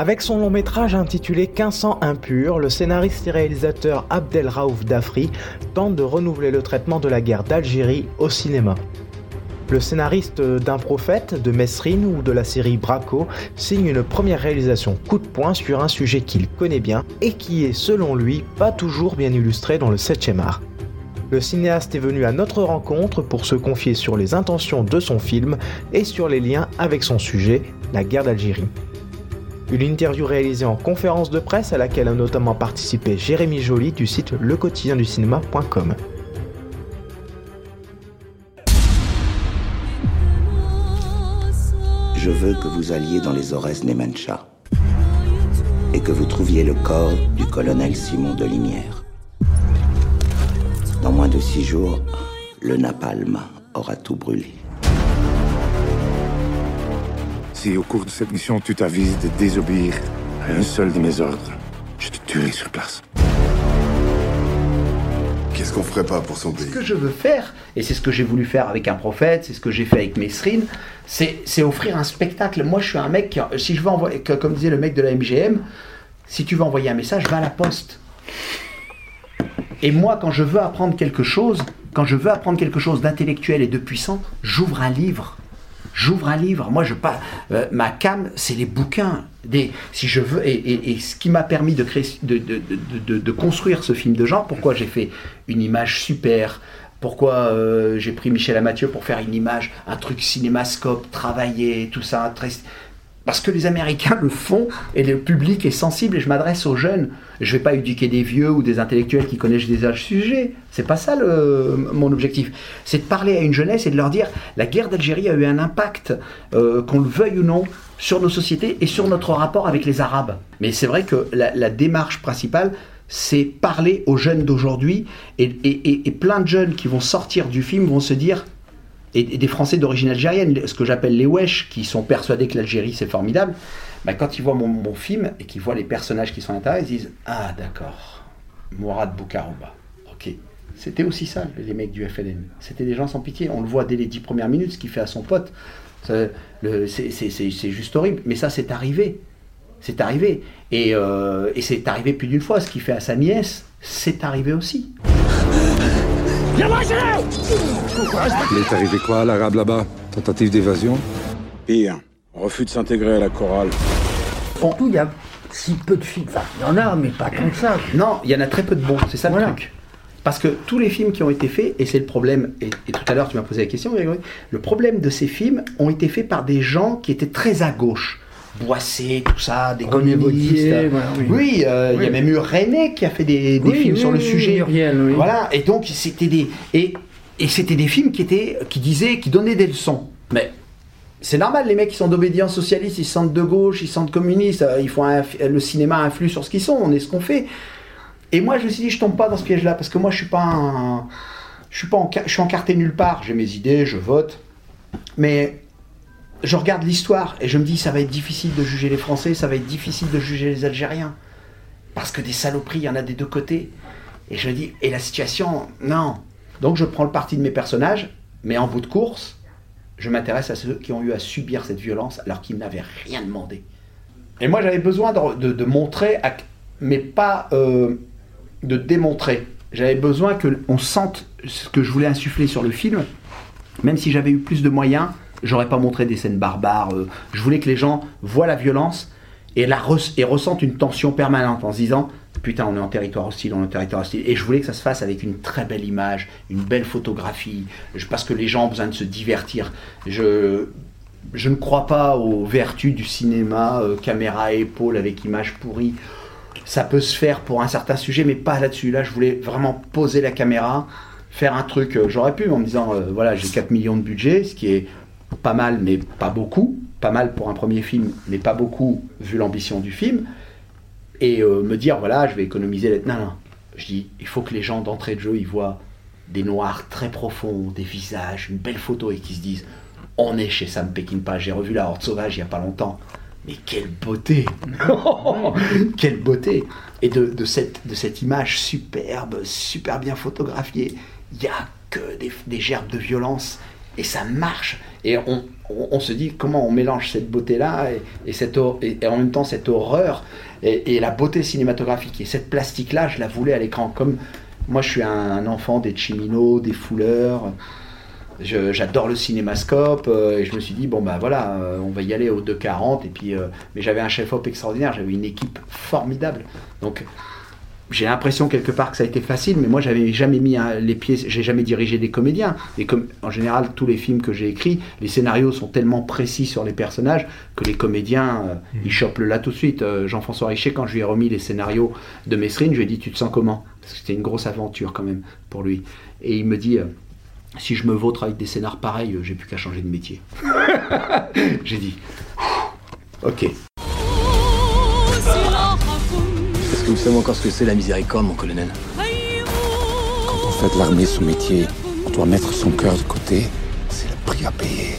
Avec son long métrage intitulé 1500 impur, le scénariste et réalisateur Abdel Raouf Dafri tente de renouveler le traitement de la guerre d'Algérie au cinéma. Le scénariste d'Un prophète, de Mesrine ou de la série Braco signe une première réalisation coup de poing sur un sujet qu'il connaît bien et qui est, selon lui, pas toujours bien illustré dans le 7e art. Le cinéaste est venu à notre rencontre pour se confier sur les intentions de son film et sur les liens avec son sujet, la guerre d'Algérie. Une interview réalisée en conférence de presse à laquelle a notamment participé Jérémy Joly du site lequotidienducinéma.com. Je veux que vous alliez dans les Aurès Nemancha et que vous trouviez le corps du colonel Simon de Limière. Dans moins de six jours, le napalm aura tout brûlé. Si au cours de cette mission tu t'avises de désobéir à un seul de mes ordres, je te tuerai sur place. Qu'est-ce qu'on ferait pas pour son pays Ce que je veux faire, et c'est ce que j'ai voulu faire avec un prophète, c'est ce que j'ai fait avec Mesrine, c'est offrir un spectacle. Moi, je suis un mec, qui, si je veux envoyer, comme disait le mec de la MGM, si tu veux envoyer un message, va à la poste. Et moi, quand je veux apprendre quelque chose, quand je veux apprendre quelque chose d'intellectuel et de puissant, j'ouvre un livre. J'ouvre un livre. Moi, je pas. Euh, ma cam, c'est les bouquins. Des, si je veux, et, ce qui m'a permis de, créer, de, de, construire ce film de genre, pourquoi j'ai fait une image super, pourquoi euh, j'ai pris Michel Amathieu pour faire une image, un truc cinémascope, travaillé, tout ça, très, parce que les Américains le font et le public est sensible et je m'adresse aux jeunes. Je ne vais pas éduquer des vieux ou des intellectuels qui connaissent déjà le sujet. C'est pas ça mon objectif. C'est de parler à une jeunesse et de leur dire la guerre d'Algérie a eu un impact, euh, qu'on le veuille ou non, sur nos sociétés et sur notre rapport avec les Arabes. Mais c'est vrai que la, démarche principale, c'est parler aux jeunes d'aujourd'hui et plein de jeunes qui vont sortir du film vont se dire et, des Français d'origine algérienne, ce que j'appelle les wesh, qui sont persuadés que l'Algérie c'est formidable, bah, quand ils voient mon, film et qu'ils voient les personnages qui sont à l'intérieur, ils disent Ah d'accord, Mourad Boukarouba, ok. C'était aussi ça, les mecs du FLN. C'était des gens sans pitié. On le voit dès les dix premières minutes, ce qu'il fait à son pote. C'est juste horrible. Mais ça, c'est arrivé. C'est arrivé. Et, euh, et c'est arrivé plus d'une fois. Ce qu'il fait à sa nièce, c'est arrivé aussi. Il est arrivé quoi à l'arabe là-bas Tentative d'évasion Pire, refus de s'intégrer à la chorale. En tout, il y a si peu de films. Enfin, il y en a, mais pas tant que ça. Non, il y en a très peu de bons, c'est ça le truc. Parce que tous les films qui ont été faits, et c'est le problème, et, tout à l'heure tu m'as posé la question, Grégory, le problème de ces films ont été faits par des gens qui étaient très à gauche. Boissé, tout ça, des communistes. oui, euh, il y a même eu René qui a fait des, films sur le sujet. voilà, et donc c'était des et, et c'était des films qui étaient qui disaient, qui donnaient des leçons. Mais c'est normal, les mecs qui sont d'obédience socialiste, ils sentent de gauche, ils sentent communistes, euh, ils font le cinéma influe sur ce qu'ils sont, on est ce qu'on fait. Et moi, je me suis dit, je tombe pas dans ce piège-là parce que moi, je suis pas un, je suis pas en, je suis encarté nulle part. J'ai mes idées, je vote, mais je regarde l'histoire et je me dis ça va être difficile de juger les Français, ça va être difficile de juger les Algériens. Parce que des saloperies, il y en a des deux côtés. Et je me dis, et la situation, non. Donc je prends le parti de mes personnages, mais en bout de course, je m'intéresse à ceux qui ont eu à subir cette violence alors qu'ils n'avaient rien demandé. Et moi j'avais besoin de, montrer, mais pas euh, de démontrer. J'avais besoin qu'on sente ce que je voulais insuffler sur le film, même si j'avais eu plus de moyens, j'aurais pas montré des scènes barbares. Euh, je voulais que les gens voient la violence et, la ressentent une tension permanente en se disant putain, on est en territoire hostile, on est en territoire hostile. Et je voulais que ça se fasse avec une très belle image, une belle photographie, parce que les gens ont besoin de se divertir. Je, je ne crois pas aux vertus du cinéma, euh, caméra à épaule avec image pourrie. Ça peut se faire pour un certain sujet, mais pas là-dessus. Là, je voulais vraiment poser la caméra, faire un truc. Euh, j'aurais pu en me disant, voilà, j'ai 4 millions de budget, ce qui est pas mal, mais pas beaucoup. Pas mal pour un premier film, mais pas beaucoup vu l'ambition du film. Et euh, me dire, voilà, je vais économiser. Les... Non, non. Je dis, il faut que les gens d'entrée de jeu, ils voient des noirs très profonds, des visages, une belle photo et qu'ils se disent, on est chez Sam Peckinpah. J'ai revu La Horde Sauvage il n'y a pas longtemps. Mais quelle beauté Quelle beauté Et de, cette, image superbe, super bien photographiée, il n'y a que des gerbes de violence et ça marche. Et on, se dit comment on mélange cette beauté-là et, et cette et, et en même temps cette horreur et, la beauté cinématographique. Et cette plastique-là, je la voulais à l'écran. Comme moi, je suis un, enfant des Chimino, des Fouleurs. J'adore le cinémascope euh, et je me suis dit bon bah voilà euh, on va y aller au 240 et puis euh, mais j'avais un chef op extraordinaire j'avais une équipe formidable donc j'ai l'impression quelque part que ça a été facile, mais moi j'avais jamais mis un- les pieds, j'ai jamais dirigé des comédiens. Et comme en général tous les films que j'ai écrits, les scénarios sont tellement précis sur les personnages que les comédiens euh, ils chopent le là tout de suite. Euh, Jean-François Richer, quand je lui ai remis les scénarios de Mesrine, je lui ai dit tu te sens comment? Parce que c'était une grosse aventure quand même pour lui. Et il me dit euh, si je me vautre avec des scénars pareils, j'ai plus qu'à changer de métier. j'ai dit ok. Vous savez encore ce que c'est la miséricorde, mon colonel Quand on fait de l'armée son métier, on doit mettre son cœur de côté. C'est le prix à payer.